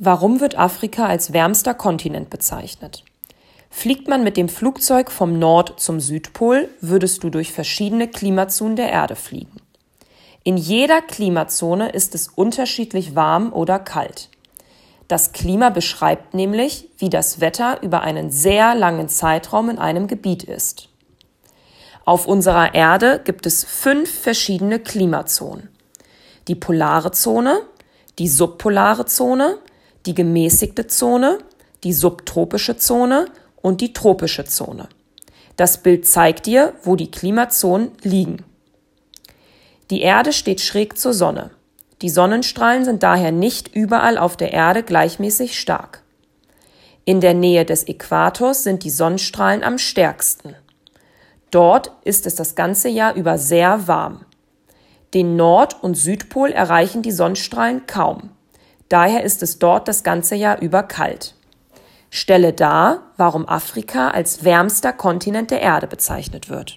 Warum wird Afrika als wärmster Kontinent bezeichnet? Fliegt man mit dem Flugzeug vom Nord zum Südpol, würdest du durch verschiedene Klimazonen der Erde fliegen. In jeder Klimazone ist es unterschiedlich warm oder kalt. Das Klima beschreibt nämlich, wie das Wetter über einen sehr langen Zeitraum in einem Gebiet ist. Auf unserer Erde gibt es fünf verschiedene Klimazonen. Die polare Zone, die subpolare Zone, die gemäßigte Zone, die subtropische Zone und die tropische Zone. Das Bild zeigt dir, wo die Klimazonen liegen. Die Erde steht schräg zur Sonne. Die Sonnenstrahlen sind daher nicht überall auf der Erde gleichmäßig stark. In der Nähe des Äquators sind die Sonnenstrahlen am stärksten. Dort ist es das ganze Jahr über sehr warm. Den Nord- und Südpol erreichen die Sonnenstrahlen kaum. Daher ist es dort das ganze Jahr über kalt. Stelle dar, warum Afrika als wärmster Kontinent der Erde bezeichnet wird.